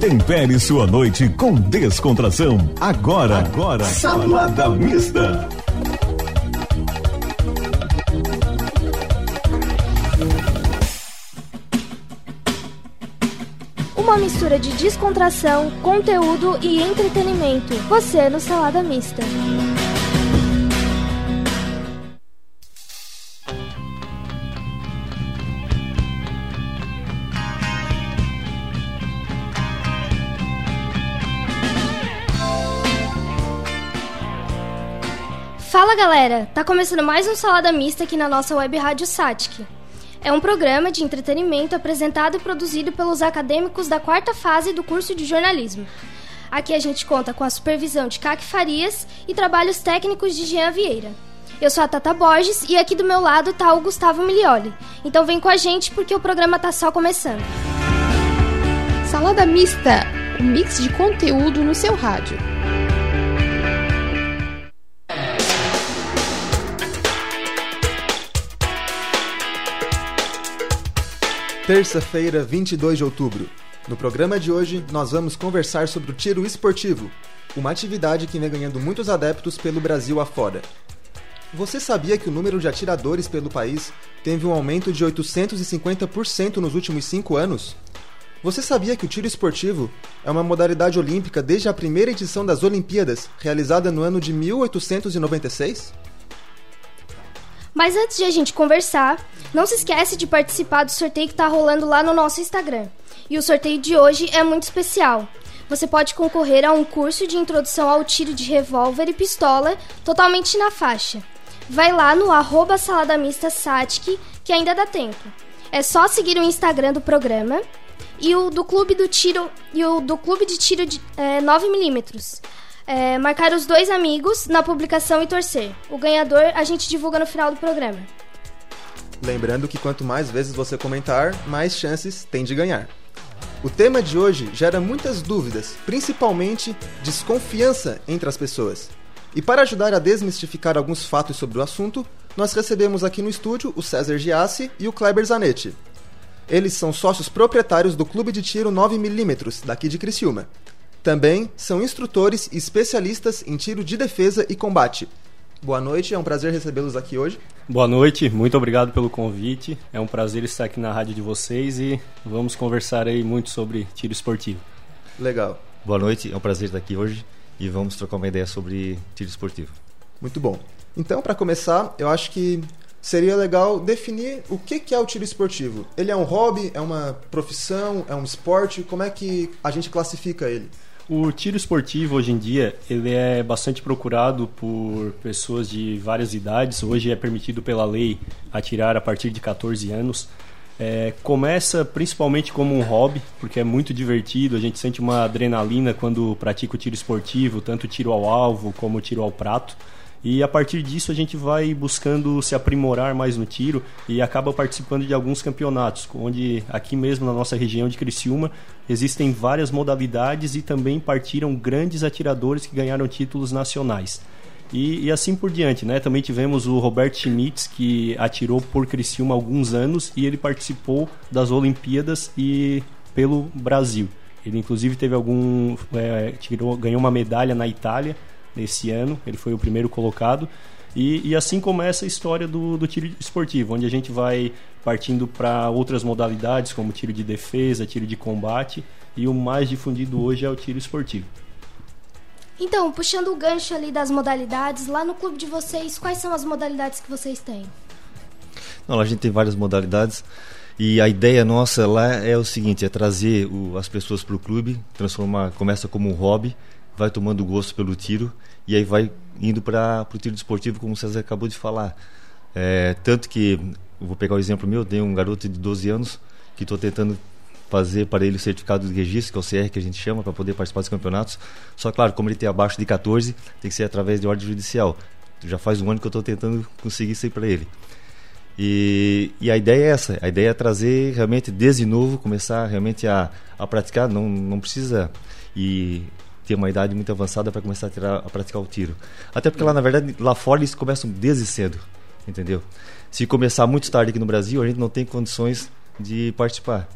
Tempere sua noite com descontração. Agora, agora, Salada Mista. Uma mistura de descontração, conteúdo e entretenimento. Você no Salada Mista. Galera, tá começando mais um Salada Mista aqui na nossa web rádio Satic. É um programa de entretenimento apresentado e produzido pelos acadêmicos da quarta fase do curso de jornalismo. Aqui a gente conta com a supervisão de Caque Farias e trabalhos técnicos de Jean Vieira. Eu sou a Tata Borges e aqui do meu lado tá o Gustavo Milioli. Então vem com a gente porque o programa tá só começando. Salada Mista, um mix de conteúdo no seu rádio. Terça-feira, 22 de outubro. No programa de hoje, nós vamos conversar sobre o tiro esportivo, uma atividade que vem ganhando muitos adeptos pelo Brasil afora. Você sabia que o número de atiradores pelo país teve um aumento de 850% nos últimos cinco anos? Você sabia que o tiro esportivo é uma modalidade olímpica desde a primeira edição das Olimpíadas, realizada no ano de 1896? Mas antes de a gente conversar, não se esquece de participar do sorteio que está rolando lá no nosso Instagram. E o sorteio de hoje é muito especial. Você pode concorrer a um curso de introdução ao tiro de revólver e pistola totalmente na faixa. Vai lá no arroba saladamista Satic, que ainda dá tempo. É só seguir o Instagram do programa e o do clube do tiro e o do clube de tiro de é, 9mm é, marcar os dois amigos na publicação e torcer. O ganhador a gente divulga no final do programa. Lembrando que quanto mais vezes você comentar, mais chances tem de ganhar. O tema de hoje gera muitas dúvidas, principalmente desconfiança entre as pessoas. E para ajudar a desmistificar alguns fatos sobre o assunto, nós recebemos aqui no estúdio o César Giassi e o Kleber Zanetti. Eles são sócios proprietários do Clube de Tiro 9mm daqui de Criciúma. Também são instrutores e especialistas em tiro de defesa e combate. Boa noite, é um prazer recebê-los aqui hoje. Boa noite, muito obrigado pelo convite. É um prazer estar aqui na rádio de vocês e vamos conversar aí muito sobre tiro esportivo. Legal. Boa noite, é um prazer estar aqui hoje e vamos trocar uma ideia sobre tiro esportivo. Muito bom. Então, para começar, eu acho que seria legal definir o que é o tiro esportivo. Ele é um hobby, é uma profissão, é um esporte? Como é que a gente classifica ele? O tiro esportivo hoje em dia ele é bastante procurado por pessoas de várias idades. Hoje é permitido pela lei atirar a partir de 14 anos. É, começa principalmente como um hobby, porque é muito divertido. A gente sente uma adrenalina quando pratica o tiro esportivo, tanto tiro ao alvo como tiro ao prato. E a partir disso a gente vai buscando se aprimorar mais no tiro e acaba participando de alguns campeonatos, onde aqui mesmo na nossa região de Criciúma existem várias modalidades e também partiram grandes atiradores que ganharam títulos nacionais. E, e, assim por diante, né? Também tivemos o Roberto Schmitz, que atirou por Criciúma há alguns anos e ele participou das Olimpíadas e pelo Brasil. Ele inclusive teve algum. É, tirou, ganhou uma medalha na Itália nesse ano, ele foi o primeiro colocado. E, e assim começa a história do, do tiro esportivo, onde a gente vai partindo para outras modalidades, como tiro de defesa, tiro de combate, e o mais difundido hoje é o tiro esportivo. Então, puxando o gancho ali das modalidades, lá no clube de vocês, quais são as modalidades que vocês têm? Não, a gente tem várias modalidades. E a ideia nossa lá é o seguinte, é trazer o, as pessoas para o clube, transformar, começa como um hobby, vai tomando gosto pelo tiro e aí vai indo para o tiro desportivo, como o César acabou de falar. É, tanto que, vou pegar o um exemplo meu, tenho um garoto de 12 anos que estou tentando fazer para ele o certificado de registro, que é o CR que a gente chama, para poder participar dos campeonatos. Só claro, como ele tem abaixo de 14, tem que ser através de ordem judicial. Já faz um ano que eu estou tentando conseguir isso aí para ele. E, e, a ideia é essa, a ideia é trazer realmente desde novo, começar realmente a, a praticar, não, não precisa e ter uma idade muito avançada para começar a, tirar, a praticar o tiro. Até porque lá, na verdade, lá fora eles começam desde cedo, entendeu? Se começar muito tarde aqui no Brasil, a gente não tem condições de participar.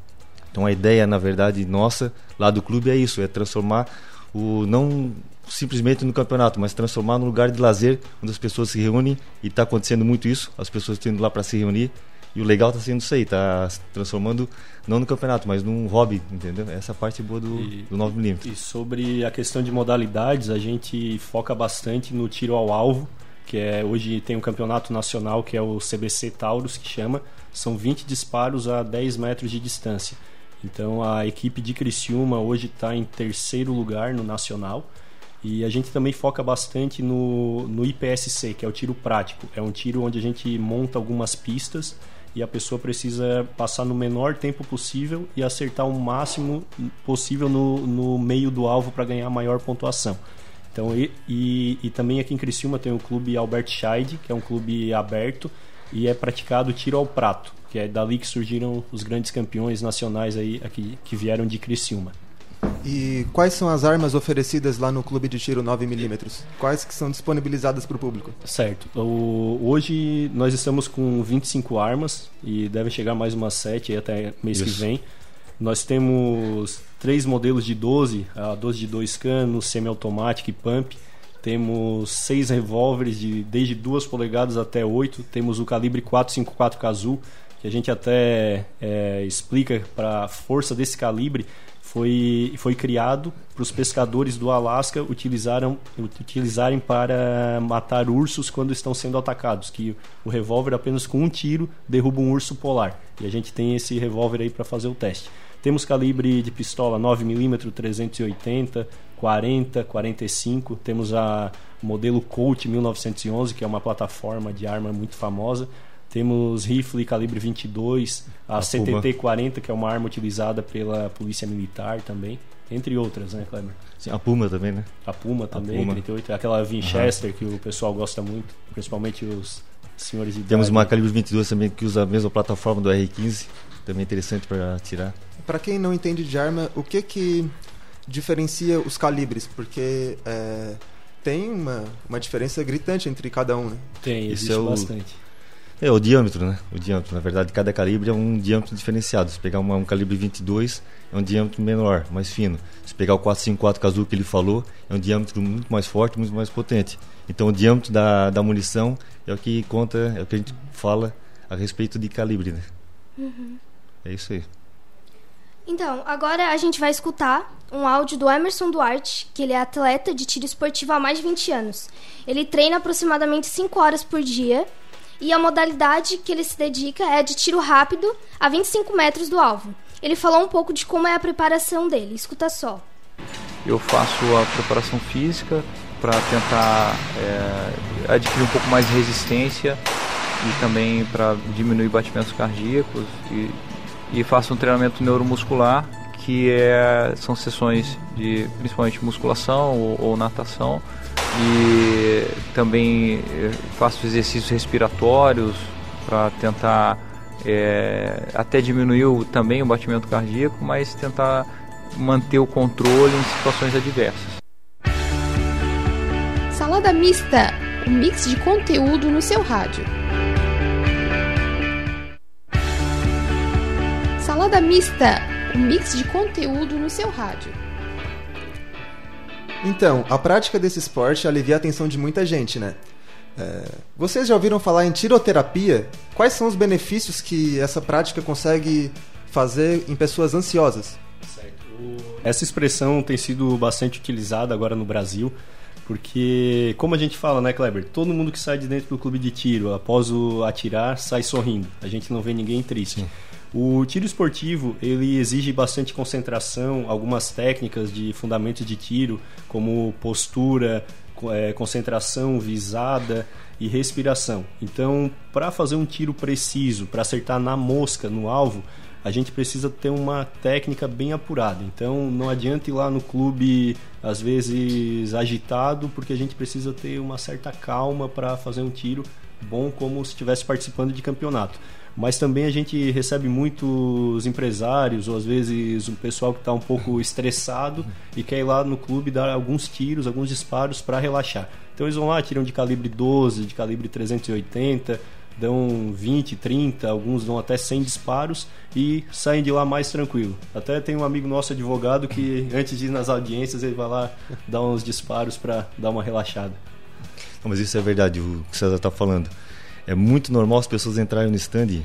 Então a ideia, na verdade, nossa, lá do clube é isso, é transformar o não simplesmente no campeonato, mas transformar num lugar de lazer onde as pessoas se reúnem e está acontecendo muito isso, as pessoas estão indo lá para se reunir e o legal está sendo isso aí, está transformando não no campeonato, mas num hobby, entendeu? Essa parte boa do, e, do 9mm. E sobre a questão de modalidades, a gente foca bastante no tiro ao alvo, que é hoje tem um campeonato nacional que é o CBC Taurus, que chama, são 20 disparos a 10 metros de distância. Então a equipe de Criciúma hoje está em terceiro lugar no nacional. E a gente também foca bastante no, no IPSC, que é o tiro prático. É um tiro onde a gente monta algumas pistas e a pessoa precisa passar no menor tempo possível e acertar o máximo possível no, no meio do alvo para ganhar a maior pontuação. Então, e, e, e, também aqui em Criciúma tem o clube Albert Scheid, que é um clube aberto e é praticado tiro ao prato, que é dali que surgiram os grandes campeões nacionais aí aqui que vieram de Criciúma. E quais são as armas oferecidas lá no clube de tiro 9mm? Quais que são disponibilizadas para o público? Certo. O, hoje nós estamos com 25 armas e deve chegar mais umas 7 até mês Isso. que vem. Nós temos três modelos de 12, a 12 de 2 canos, semiautomática e pump. Temos seis revólveres de desde 2 polegadas até 8. Temos o calibre 454 Kazoo, que a gente até é, explica para a força desse calibre foi, foi criado para os pescadores do Alasca utilizaram, utilizarem para matar ursos quando estão sendo atacados, que o revólver apenas com um tiro derruba um urso polar. E a gente tem esse revólver aí para fazer o teste. Temos calibre de pistola 9mm 380, 40, 45. Temos a modelo Colt 1911, que é uma plataforma de arma muito famosa. Temos rifle calibre 22, a, a CTT-40, que é uma arma utilizada pela Polícia Militar também, entre outras, né, Kleber? Sim, a Puma também, né? A Puma também, a Puma. 38, aquela Winchester uhum. que o pessoal gosta muito, principalmente os senhores de Temos uma calibre 22 também que usa a mesma plataforma do R15, também interessante para atirar. Para quem não entende de arma, o que que diferencia os calibres? Porque é, tem uma, uma diferença gritante entre cada um, né? Tem, existe é o, bastante. É, o diâmetro, né? O diâmetro, na verdade, cada calibre é um diâmetro diferenciado. Se pegar uma, um calibre 22, é um diâmetro menor, mais fino. Se pegar o 454 Kazoo que ele falou, é um diâmetro muito mais forte, muito mais potente. Então, o diâmetro da, da munição é o que conta, é o que a gente fala a respeito de calibre, né? Uhum. É isso aí. Então, agora a gente vai escutar um áudio do Emerson Duarte, que ele é atleta de tiro esportivo há mais de 20 anos. Ele treina aproximadamente 5 horas por dia e a modalidade que ele se dedica é de tiro rápido a 25 metros do alvo. Ele falou um pouco de como é a preparação dele. Escuta só. Eu faço a preparação física para tentar é, adquirir um pouco mais de resistência e também para diminuir batimentos cardíacos e, e faço um treinamento neuromuscular que é, são sessões de principalmente musculação ou, ou natação e também eh, faço exercícios respiratórios para tentar é, até diminuir o, também o batimento cardíaco, mas tentar manter o controle em situações adversas. Salada Mista, um mix de conteúdo no seu rádio. Salada Mista, um mix de conteúdo no seu rádio. Então, a prática desse esporte alivia a atenção de muita gente, né? É, vocês já ouviram falar em tiroterapia? Quais são os benefícios que essa prática consegue fazer em pessoas ansiosas? Essa expressão tem sido bastante utilizada agora no Brasil, porque, como a gente fala, né, Kleber? Todo mundo que sai de dentro do clube de tiro, após o atirar, sai sorrindo. A gente não vê ninguém triste. Sim. O tiro esportivo ele exige bastante concentração, algumas técnicas de fundamento de tiro, como postura, é, concentração, visada e respiração. Então, para fazer um tiro preciso, para acertar na mosca, no alvo, a gente precisa ter uma técnica bem apurada. Então, não adianta ir lá no clube, às vezes agitado, porque a gente precisa ter uma certa calma para fazer um tiro bom, como se estivesse participando de campeonato mas também a gente recebe muitos empresários ou às vezes um pessoal que está um pouco estressado e quer ir lá no clube dar alguns tiros, alguns disparos para relaxar. Então eles vão lá, tiram de calibre 12, de calibre 380, dão 20, 30, alguns dão até 100 disparos e saem de lá mais tranquilo. Até tem um amigo nosso advogado que antes de ir nas audiências ele vai lá dar uns disparos para dar uma relaxada. Não, mas isso é verdade, o que o César está falando. É muito normal as pessoas entrarem no stand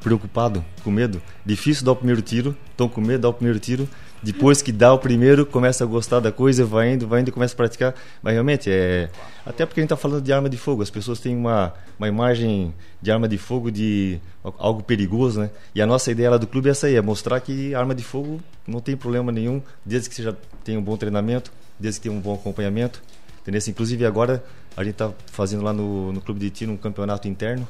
preocupado, com medo. Difícil dar o primeiro tiro, estão com medo, dar o primeiro tiro. Depois que dá o primeiro, começa a gostar da coisa, vai indo, vai indo, começa a praticar. Mas realmente, é. Até porque a gente está falando de arma de fogo, as pessoas têm uma, uma imagem de arma de fogo de algo perigoso, né? E a nossa ideia lá do clube é essa aí: é mostrar que arma de fogo não tem problema nenhum, desde que você já tenha um bom treinamento, desde que tenha um bom acompanhamento. Entendeu? Inclusive, agora a gente está fazendo lá no, no clube de tiro um campeonato interno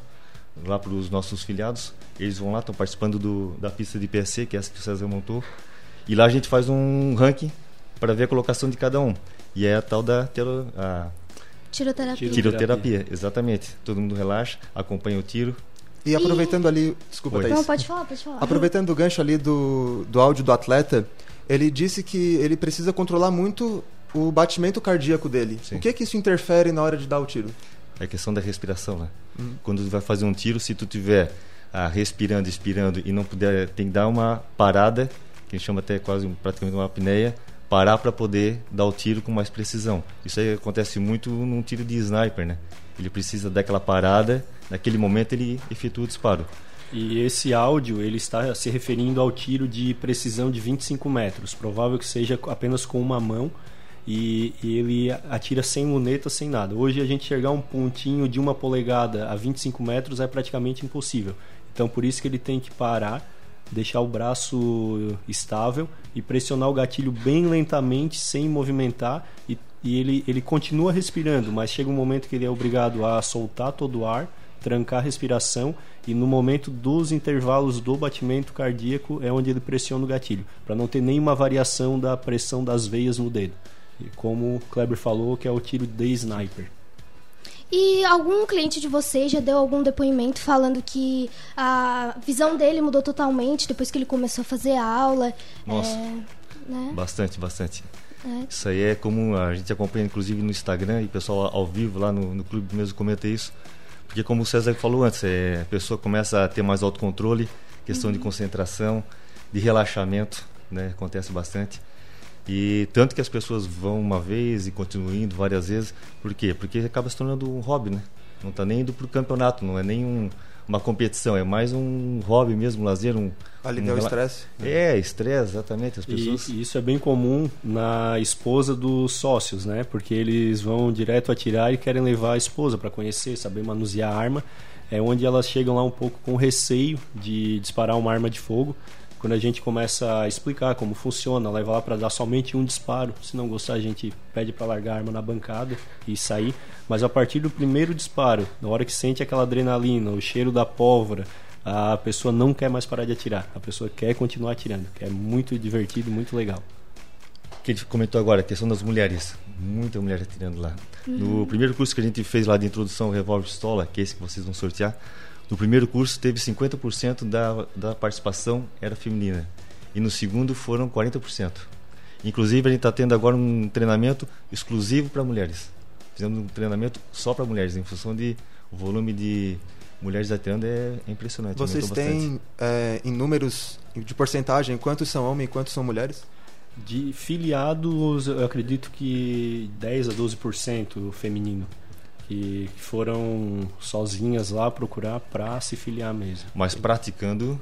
lá para os nossos filiados. Eles vão lá, estão participando do, da pista de PSC, que é essa que o César montou. E lá a gente faz um ranking para ver a colocação de cada um. E é a tal da tero, a Tiroterapia. tiroterapia, exatamente. Todo mundo relaxa, acompanha o tiro. E aproveitando ali, desculpa, Oi. Thaís. Não, pode falar, pode falar. Aproveitando o gancho ali do, do áudio do atleta, ele disse que ele precisa controlar muito o batimento cardíaco dele. Sim. O que que isso interfere na hora de dar o tiro? É a questão da respiração, né? Quando tu vai fazer um tiro, se tu tiver ah, respirando, expirando e não puder, tem que dar uma parada, que a gente chama até quase praticamente uma apneia, parar para poder dar o tiro com mais precisão. Isso aí acontece muito num tiro de sniper, né? Ele precisa daquela parada, naquele momento ele efetua o disparo. E esse áudio ele está se referindo ao tiro de precisão de 25 metros. Provável que seja apenas com uma mão e, e ele atira sem luneta, sem nada. Hoje a gente chegar um pontinho de uma polegada a 25 metros é praticamente impossível. Então por isso que ele tem que parar, deixar o braço estável e pressionar o gatilho bem lentamente, sem movimentar e, e ele, ele continua respirando, mas chega um momento que ele é obrigado a soltar todo o ar trancar a respiração e no momento dos intervalos do batimento cardíaco é onde ele pressiona o gatilho, para não ter nenhuma variação da pressão das veias no dedo. E como o Kleber falou, que é o tiro de sniper. E algum cliente de vocês já deu algum depoimento falando que a visão dele mudou totalmente depois que ele começou a fazer a aula? Nossa. É, né? Bastante, bastante. É. Isso aí é comum, a gente acompanha inclusive no Instagram e o pessoal ao vivo lá no, no clube mesmo comenta isso. Porque como o César falou antes, é, a pessoa começa a ter mais autocontrole, questão de concentração, de relaxamento, né? Acontece bastante. E tanto que as pessoas vão uma vez e continuam indo várias vezes. Por quê? Porque acaba se tornando um hobby, né? Não está nem indo para o campeonato, não é nem um, uma competição, é mais um hobby mesmo, um lazer, um... Aliviar um o estresse? É, estresse, exatamente. As E, pessoas... e isso é bem comum na esposa dos sócios, né? Porque eles vão direto atirar e querem levar a esposa para conhecer, saber manusear a arma. É onde elas chegam lá um pouco com receio de disparar uma arma de fogo. Quando a gente começa a explicar como funciona, leva lá para dar somente um disparo. Se não gostar, a gente pede para largar a arma na bancada e sair. Mas a partir do primeiro disparo, na hora que sente aquela adrenalina, o cheiro da pólvora, a pessoa não quer mais parar de atirar. A pessoa quer continuar atirando, que é muito divertido, muito legal. que ele comentou agora, a questão das mulheres. Muita mulher atirando lá. No primeiro curso que a gente fez lá de introdução ao revólver pistola, que é esse que vocês vão sortear, no primeiro curso teve 50% da, da participação era feminina. E no segundo foram 40%. Inclusive a gente está tendo agora um treinamento exclusivo para mulheres. Fizemos um treinamento só para mulheres, em função de o volume de mulheres atirando é, é impressionante. Vocês têm é, em números de porcentagem quantos são homens e quantos são mulheres? De filiados, eu acredito que 10 a 12% feminino. Que foram sozinhas lá procurar para se filiar mesmo. Mas praticando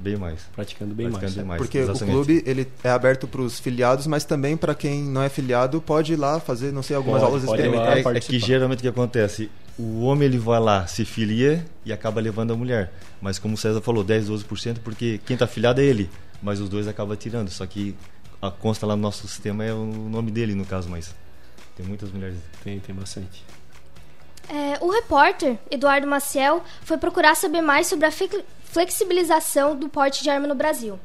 bem mais. Praticando bem praticando mais. bem mais. Porque exatamente. o clube ele é aberto para os filiados, mas também para quem não é filiado pode ir lá fazer, não sei, algumas Pode, aulas pode experimentais. É, é que geralmente o que acontece? O homem ele vai lá, se filia e acaba levando a mulher. Mas como o César falou, 10, 12%, porque quem está filiado é ele. Mas os dois acabam tirando. Só que a consta lá no nosso sistema é o nome dele, no caso, mas tem muitas mulheres. Tem, tem bastante. É, o repórter Eduardo Maciel foi procurar saber mais sobre a flexibilização do porte de arma no Brasil.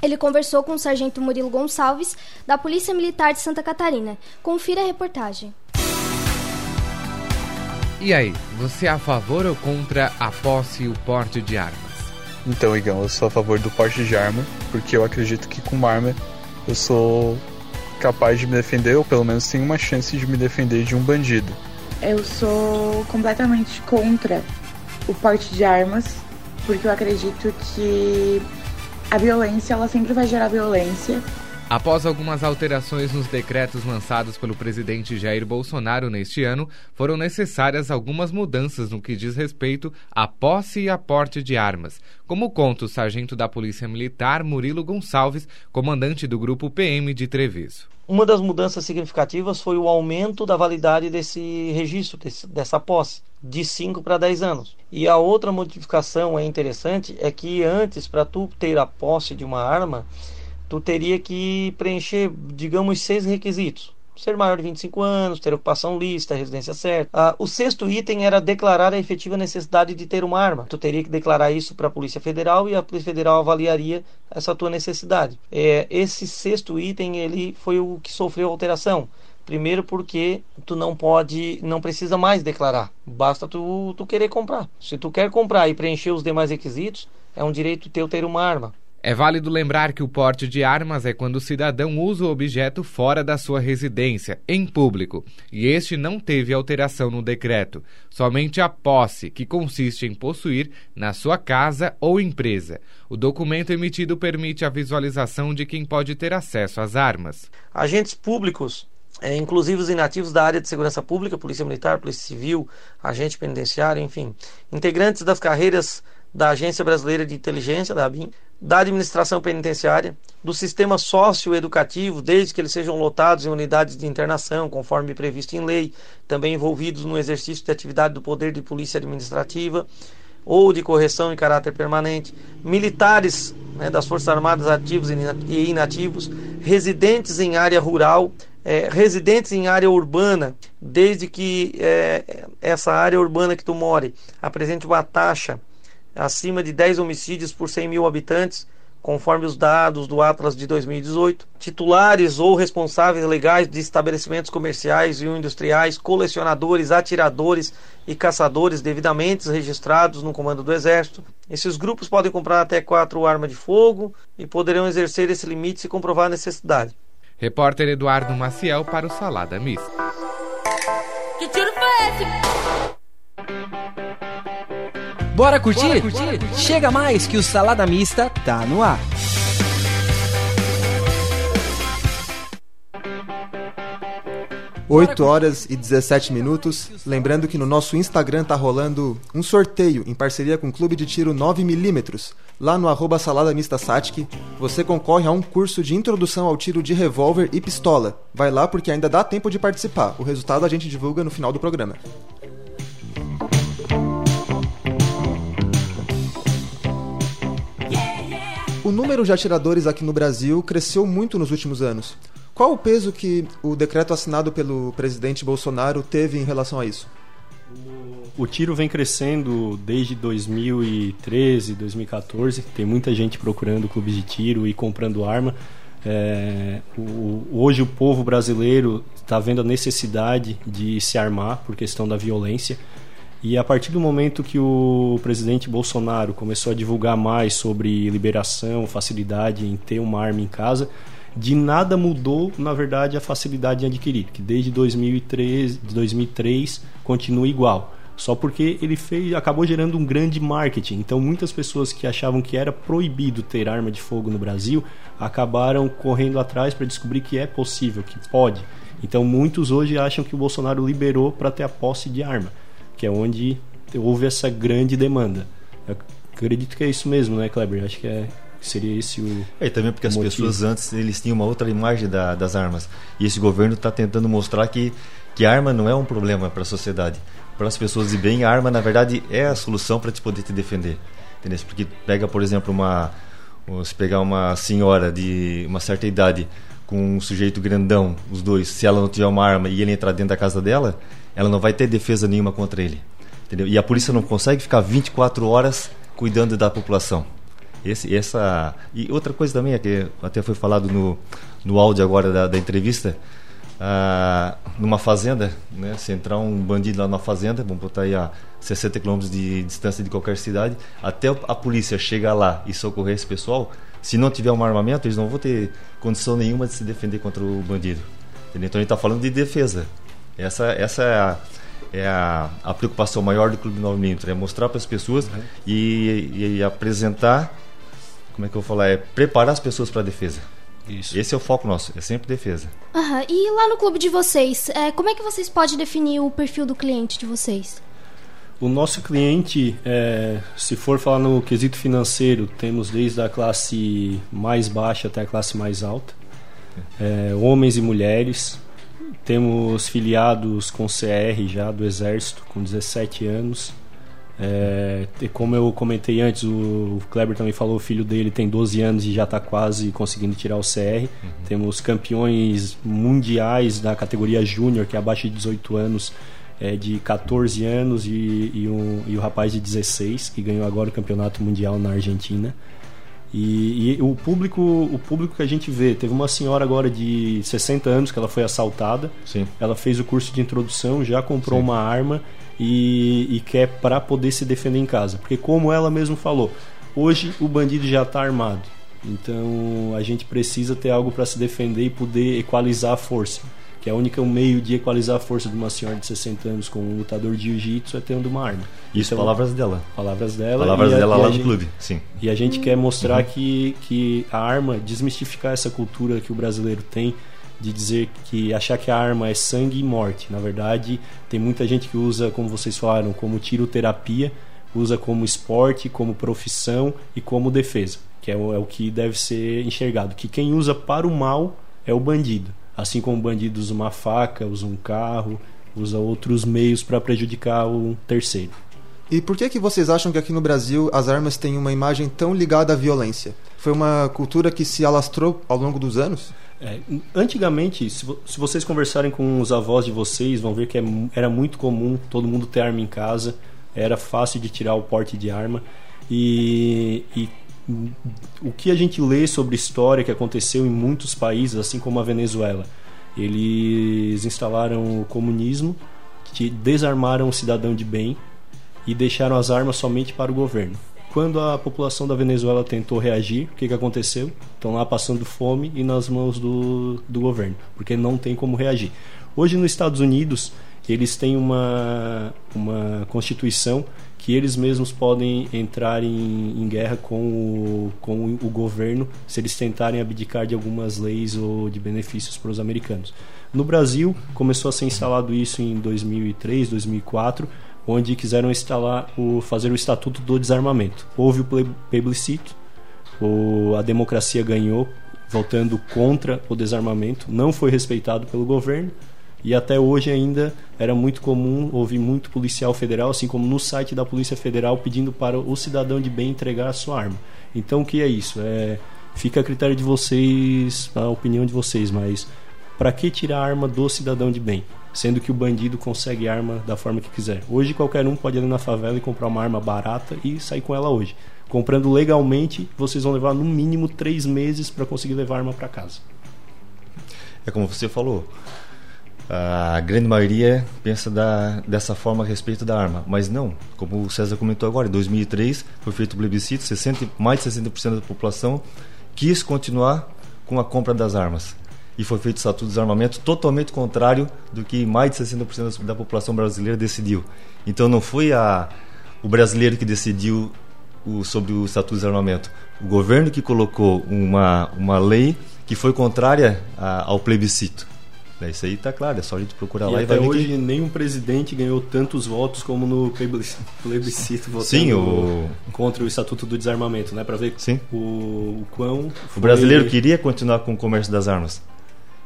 Ele conversou com o sargento Murilo Gonçalves, da Polícia Militar de Santa Catarina. Confira a reportagem. E aí, você é a favor ou contra a posse e o porte de armas? Então, Igão, eu sou a favor do porte de arma, porque eu acredito que com uma arma eu sou capaz de me defender, ou pelo menos tenho uma chance de me defender de um bandido. Eu sou completamente contra o porte de armas, porque eu acredito que a violência ela sempre vai gerar violência Após algumas alterações nos decretos lançados pelo presidente Jair Bolsonaro neste ano, foram necessárias algumas mudanças no que diz respeito à posse e aporte de armas, como conta o sargento da Polícia Militar Murilo Gonçalves, comandante do grupo PM de Treviso. Uma das mudanças significativas foi o aumento da validade desse registro, desse, dessa posse, de 5 para 10 anos. E a outra modificação é interessante é que antes, para tu ter a posse de uma arma, tu teria que preencher, digamos, seis requisitos. Ser maior de 25 anos, ter ocupação lista, residência certa. Ah, o sexto item era declarar a efetiva necessidade de ter uma arma. Tu teria que declarar isso para a Polícia Federal e a Polícia Federal avaliaria essa tua necessidade. É, esse sexto item ele foi o que sofreu alteração. Primeiro porque tu não pode, não precisa mais declarar. Basta tu, tu querer comprar. Se tu quer comprar e preencher os demais requisitos, é um direito teu ter uma arma. É válido lembrar que o porte de armas é quando o cidadão usa o objeto fora da sua residência, em público, e este não teve alteração no decreto. Somente a posse, que consiste em possuir na sua casa ou empresa. O documento emitido permite a visualização de quem pode ter acesso às armas. Agentes públicos é, inclusive os inativos da área de segurança pública, Polícia Militar, Polícia Civil, agente penitenciário, enfim, integrantes das carreiras da Agência Brasileira de Inteligência, da ABIN, da administração penitenciária, do sistema socioeducativo, desde que eles sejam lotados em unidades de internação, conforme previsto em lei, também envolvidos no exercício de atividade do poder de polícia administrativa ou de correção em caráter permanente, militares né, das Forças Armadas ativos e inativos, residentes em área rural, é, residentes em área urbana, desde que é, essa área urbana que tu more apresente uma taxa acima de 10 homicídios por 100 mil habitantes, conforme os dados do Atlas de 2018. Titulares ou responsáveis legais de estabelecimentos comerciais e industriais, colecionadores, atiradores e caçadores devidamente registrados no comando do Exército. Esses grupos podem comprar até quatro armas de fogo e poderão exercer esse limite se comprovar a necessidade. Repórter Eduardo Maciel para o Salada Mista. Que tiro foi esse? Bora curtir? Bora curtir? Chega mais que o Salada Mista tá no ar. Oito horas e 17 minutos. Lembrando que no nosso Instagram tá rolando um sorteio em parceria com o Clube de Tiro 9mm. Lá no arroba Salada Mista Satic, você concorre a um curso de introdução ao tiro de revólver e pistola. Vai lá porque ainda dá tempo de participar. O resultado a gente divulga no final do programa. O número de atiradores aqui no Brasil cresceu muito nos últimos anos. Qual o peso que o decreto assinado pelo presidente Bolsonaro teve em relação a isso? O tiro vem crescendo desde 2013, 2014. Tem muita gente procurando clubes de tiro e comprando arma. É, o, hoje o povo brasileiro está vendo a necessidade de se armar por questão da violência. E a partir do momento que o presidente Bolsonaro começou a divulgar mais sobre liberação, facilidade em ter uma arma em casa, de nada mudou, na verdade, a facilidade em adquirir, que desde 2003, 2003 continua igual. Só porque ele fez, acabou gerando um grande marketing. Então, muitas pessoas que achavam que era proibido ter arma de fogo no Brasil acabaram correndo atrás para descobrir que é possível, que pode. Então, muitos hoje acham que o Bolsonaro liberou para ter a posse de arma que é onde houve essa grande demanda. Eu acredito que é isso mesmo, né, Kleber? Acho que é seria esse o. É, e também porque as pessoas antes eles tinham uma outra imagem da, das armas. E esse governo está tentando mostrar que, que arma não é um problema para a sociedade. Para as pessoas de bem, a arma na verdade é a solução para te poder te defender. Entendeu? Porque pega, por exemplo, uma. Se pegar uma senhora de uma certa idade com um sujeito grandão, os dois, se ela não tiver uma arma e ele entrar dentro da casa dela, ela não vai ter defesa nenhuma contra ele. Entendeu? E a polícia não consegue ficar 24 horas cuidando da população. Esse, essa e outra coisa também é que até foi falado no, no áudio agora da, da entrevista ah, numa fazenda né se entrar um bandido lá na fazenda vamos botar aí a 60 km de distância de qualquer cidade até a polícia chegar lá e socorrer esse pessoal se não tiver um armamento eles não vão ter condição nenhuma de se defender contra o bandido entendeu? então a gente está falando de defesa essa, essa é, a, é a, a preocupação maior do Clube 9 mm é mostrar para as pessoas uhum. e, e, apresentar, como é que eu vou falar, é preparar as pessoas para a defesa. Isso. Esse é o foco nosso, é sempre defesa. Uhum. E lá no clube de vocês, é, como é que vocês podem definir o perfil do cliente de vocês? O nosso cliente, é, se for falar no quesito financeiro, temos desde a classe mais baixa até a classe mais alta, é, homens e mulheres, temos filiados com CR já do Exército, com 17 anos. É, como eu comentei antes, o, Kleber também falou, o filho dele tem 12 anos e já está quase conseguindo tirar o CR. Uhum. Temos campeões mundiais da categoria Júnior, que é abaixo de 18 anos, é, de 14 anos, e, e, um, e o rapaz de 16, que ganhou agora o campeonato mundial na Argentina. E, e, o público o público que a gente vê, teve uma senhora agora de 60 anos que ela foi assaltada. Sim. Ela fez o curso de introdução, já comprou Sim. uma arma e, e quer para poder se defender em casa. Porque como ela mesmo falou, hoje o bandido já está armado. Então a gente precisa ter algo para se defender e poder equalizar a força que é o único meio de equalizar a força de uma senhora de 60 anos com um lutador de jiu-jitsu é tendo uma arma. Isso, então, palavras dela. Palavras dela. Palavras dela a, lá no gente, clube, sim. E a gente quer mostrar uhum. que, que a arma, desmistificar essa cultura que o brasileiro tem de dizer que achar que a arma é sangue e morte. Na verdade, tem muita gente que usa, como vocês falaram, como tiroterapia, usa como esporte, como profissão e como defesa, que é o, é o que deve ser enxergado. Que quem usa para o mal é o bandido. Assim como o bandido usa uma faca, usa um carro, usa outros meios para prejudicar o terceiro. E por que que vocês acham que aqui no Brasil as armas têm uma imagem tão ligada à violência? Foi uma cultura que se alastrou ao longo dos anos? É, antigamente, se, se, vocês conversarem com os avós de vocês, vão ver que é, era muito comum todo mundo ter arma em casa, era fácil de tirar o porte de arma. E, e o que a gente lê sobre história que aconteceu em muitos países, assim como a Venezuela. Eles instalaram o comunismo, desarmaram o cidadão de bem e deixaram as armas somente para o governo. Quando a população da Venezuela tentou reagir, o que, que aconteceu? Estão lá passando fome e nas mãos do, do governo, porque não tem como reagir. Hoje nos Estados Unidos, eles têm uma, uma constituição que eles mesmos podem entrar em, em guerra com o, com o governo se eles tentarem abdicar de algumas leis ou de benefícios para os americanos. No Brasil, começou a ser instalado isso em 2003, 2004, onde quiseram instalar o, fazer o Estatuto do Desarmamento. Houve o plebiscito, o, a democracia ganhou, voltando contra o desarmamento, não foi respeitado pelo governo e até hoje ainda era muito comum ouvir muito policial federal, assim como no site da Polícia Federal, pedindo para o cidadão de bem entregar a sua arma. Então o que é isso? É, fica a critério de vocês, a opinião de vocês, mas para que tirar a arma do cidadão de bem? Sendo que o bandido consegue arma da forma que quiser. Hoje qualquer um pode ir na favela e comprar uma arma barata e sair com ela hoje. Comprando legalmente, vocês vão levar no mínimo três meses para conseguir levar a arma para casa. É como você falou, a grande maioria pensa da, dessa forma a respeito da arma, mas não. Como o César comentou agora, em 2003 foi feito o plebiscito, 60, mais de 60% da população quis continuar com a compra das armas. E foi feito o Estatuto de Desarmamento totalmente contrário do que mais de 60% da população brasileira decidiu. Então não foi a, o brasileiro que decidiu o, sobre o Estatuto de Desarmamento. O governo que colocou uma, uma lei que foi contrária a, ao plebiscito. É, isso aí tá claro, é só a gente procurar e lá e vai ver hoje que... nenhum presidente ganhou tantos votos como no plebiscito votando Sim, o... contra o Estatuto do Desarmamento, né? Para ver Sim. O, o quão... O brasileiro queria continuar com o comércio das armas.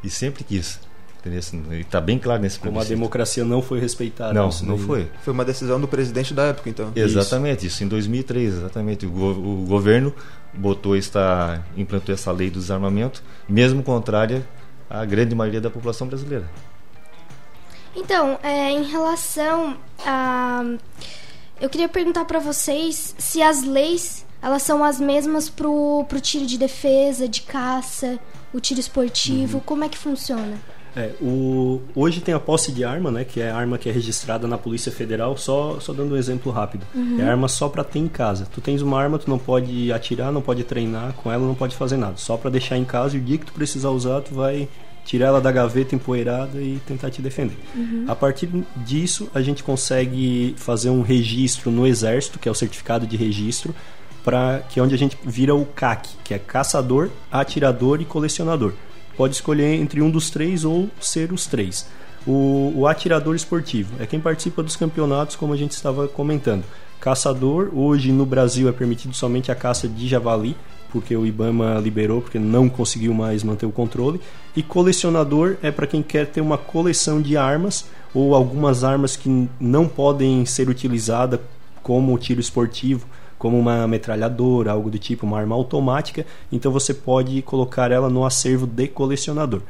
E sempre quis. Está bem claro nesse Como a democracia não foi respeitada. Não, não foi. Foi uma decisão do presidente da época, então. Exatamente, isso, isso em 2003, exatamente. O, go o governo botou esta, implantou essa lei do desarmamento, mesmo contrária a grande maioria da população brasileira. Então, é, em relação a. Eu queria perguntar para vocês se as leis elas são as mesmas pro, pro tiro de defesa, de caça, o tiro esportivo, uhum. como é que funciona? É, o, hoje tem a posse de arma, né, que é a arma que é registrada na Polícia Federal, só, só dando um exemplo rápido. Uhum. É arma só para ter em casa. Tu tens uma arma, tu não pode atirar, não pode treinar com ela, não pode fazer nada. Só para deixar em casa e o dia que tu precisar usar, tu vai tirar ela da gaveta empoeirada e tentar te defender. Uhum. A partir disso, a gente consegue fazer um registro no exército, que é o certificado de registro, para que é onde a gente vira o CAC, que é caçador, atirador e colecionador. Pode escolher entre um dos três ou ser os três. O, o atirador esportivo é quem participa dos campeonatos, como a gente estava comentando. Caçador, hoje no Brasil é permitido somente a caça de javali, porque o IBAMA liberou, porque não conseguiu mais manter o controle. E colecionador é para quem quer ter uma coleção de armas ou algumas armas que não podem ser utilizadas como tiro esportivo, como uma metralhadora, algo do tipo, uma arma automática. Então você pode colocar ela no acervo de colecionador.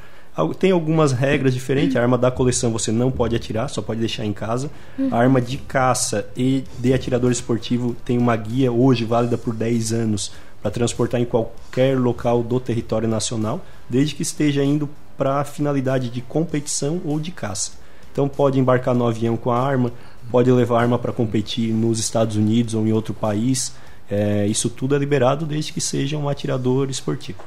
Tem algumas regras diferentes. A arma da coleção você não pode atirar, só pode deixar em casa. A arma de caça e de atirador esportivo tem uma guia hoje válida por 10 anos para transportar em qualquer local do território nacional, desde que esteja indo para finalidade de competição ou de caça. Então pode embarcar no avião com a arma, pode levar arma para competir nos Estados Unidos ou em outro país. É, isso tudo é liberado desde que seja um atirador esportivo.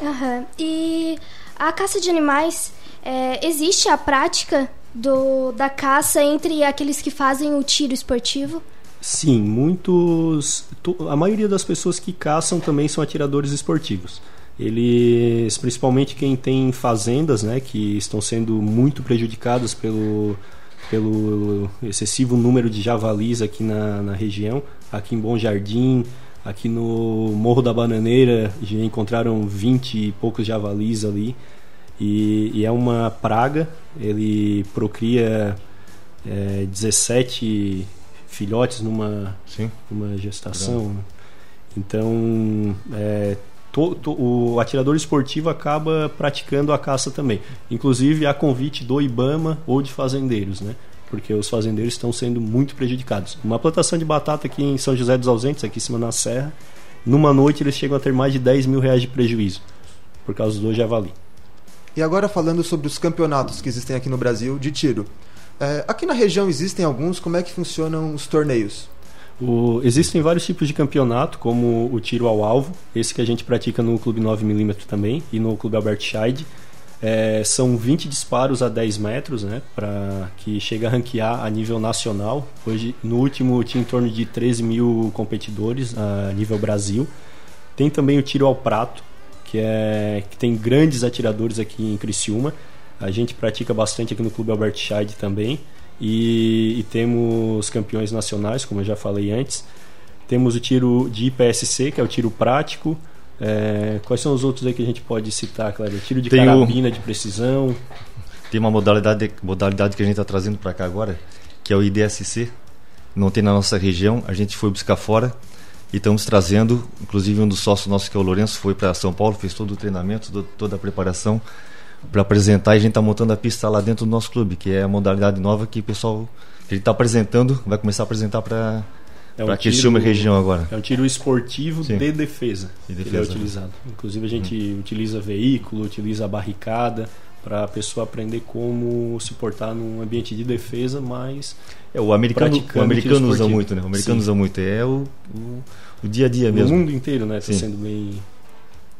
Uhum. E a caça de animais, é, existe a prática do, da caça entre aqueles que fazem o tiro esportivo? Sim, muitos. A maioria das pessoas que caçam também são atiradores esportivos. Eles, principalmente quem tem fazendas, né, que estão sendo muito prejudicadas pelo, pelo excessivo número de javalis aqui na, na região, aqui em Bom Jardim, aqui no Morro da Bananeira, já encontraram 20 e poucos javalis ali. E, e é uma praga, ele procria é, 17 filhotes numa, Sim. numa gestação. Então, é, to, to, o atirador esportivo acaba praticando a caça também. Inclusive a convite do IBAMA ou de fazendeiros, né? Porque os fazendeiros estão sendo muito prejudicados. Uma plantação de batata aqui em São José dos Ausentes, aqui em cima na serra, numa noite eles chegam a ter mais de 10 mil reais de prejuízo por causa do javali. E agora falando sobre os campeonatos que existem aqui no Brasil de tiro. É, aqui na região existem alguns, como é que funcionam os torneios? O, existem vários tipos de campeonato, como o tiro ao alvo, esse que a gente pratica no Clube 9mm também e no Clube Albert Scheid. É, são 20 disparos a 10 metros, né, para que chega a ranquear a nível nacional. Hoje, no último, tinha em torno de 13 mil competidores a nível Brasil. Tem também o tiro ao prato, que, é, que tem grandes atiradores aqui em Criciúma. A gente pratica bastante aqui no Clube Albert Scheid também. E, e, temos campeões nacionais, como eu já falei antes. Temos o tiro de IPSC, que é o tiro prático. É, quais são os outros aí que a gente pode citar, Cláudio? Tiro de Tem carabina o... de precisão. Tem uma modalidade, modalidade que a gente está trazendo para cá agora, que é o IDSC. Não tem na nossa região, a gente foi buscar fora e estamos trazendo. Inclusive, um dos sócios nossos, que é o Lourenço, foi para São Paulo, fez todo o treinamento, toda a preparação para apresentar e a gente está montando a pista lá dentro do nosso clube, que é a modalidade nova que o pessoal que ele está apresentando, vai começar a apresentar para é um região agora. É um tiro esportivo de defesa, de defesa. Ele é utilizado. Inclusive a gente hum. utiliza veículo, utiliza a barricada para a pessoa aprender como se portar num ambiente de defesa, mas é o americano, o americano usa muito, né? O americano Sim. usa muito, é o, o, o, dia a dia mesmo. O mundo inteiro, né, está sendo bem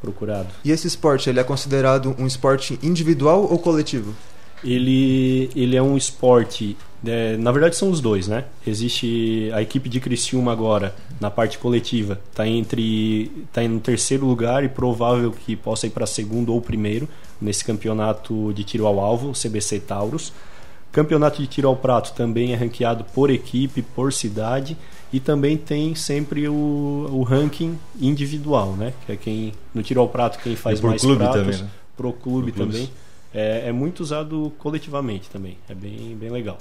procurado. E esse esporte, ele é considerado um esporte individual ou coletivo? Ele, ele é um esporte, é, na verdade são os dois, né? Existe a equipe de Criciúma agora, na parte coletiva, está entre tá no terceiro lugar e provável que possa ir para segundo ou primeiro nesse campeonato de tiro ao alvo, CBC Taurus. Campeonato de tiro ao prato também é ranqueado por equipe, por cidade e também tem sempre o, o ranking individual, né? Que é quem no tiro ao prato quem faz mais clube pratos, também, né? pro clube pro também. É, é, muito usado coletivamente também. É bem, bem legal.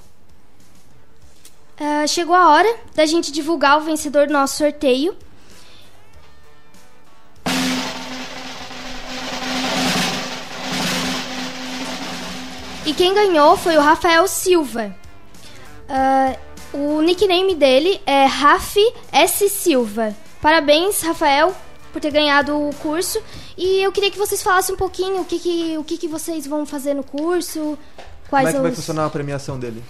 Uh, chegou a hora da gente divulgar o vencedor do nosso sorteio. E quem ganhou foi o Rafael Silva. Uh, o nickname dele é Rafi S. Silva. Parabéns, Rafael, por ter ganhado o curso. E eu queria que vocês falassem um pouquinho o que, que, o que, que vocês vão fazer no curso. Quais Como é que os... vai funcionar a premiação dele?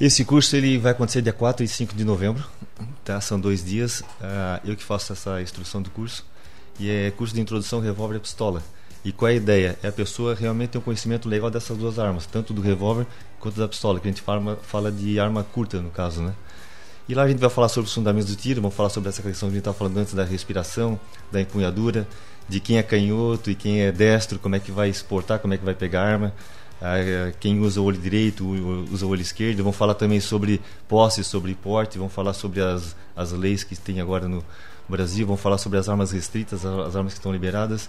Esse curso ele vai acontecer dia 4 e 5 de novembro. Tá? São dois dias. Uh, eu que faço essa instrução do curso. E é curso de introdução revólver e pistola. E qual é a ideia? É a pessoa realmente ter um conhecimento legal dessas duas armas, tanto do revólver quanto da pistola, que a gente fala, fala de arma curta no caso, né? E lá a gente vai falar sobre os fundamentos do tiro, vamos falar sobre essa questão que a gente estava falando antes da respiração, da empunhadura, de quem é canhoto e quem é destro, como é que vai exportar, como é que vai pegar a arma, quem usa o olho direito, usa o olho esquerdo. Vamos falar também sobre posse, sobre porte, vamos falar sobre as, as leis que tem agora no Brasil, vamos falar sobre as armas restritas, as armas que estão liberadas,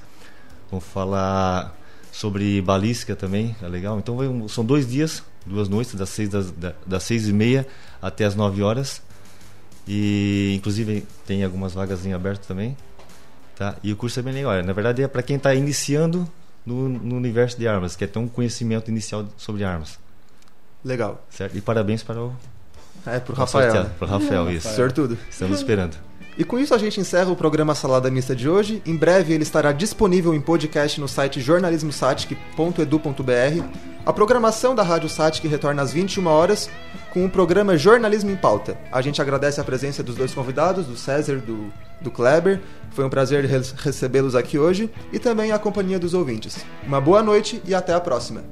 vamos falar sobre balística também, é legal. Então são dois dias, duas noites, das seis, das, das seis e meia até as nove horas. E inclusive tem algumas vagas em aberto também. Tá? E o curso é bem legal. Na verdade é para quem está iniciando no, no, universo de armas, quer ter um conhecimento inicial sobre armas. Legal. Certo? E parabéns para o é, pro Rafael. Né? Pro Rafael, isso. Sortudo. Estamos esperando. E com isso a gente encerra o programa Salada Mista de hoje. Em breve ele estará disponível em podcast no site jornalismosatic.edu.br. A programação da Rádio Satic retorna às 21 horas com o programa Jornalismo em Pauta. A gente agradece a presença dos dois convidados, do César e do, do Kleber. Foi um prazer recebê-los aqui hoje e também a companhia dos ouvintes. Uma boa noite e até a próxima.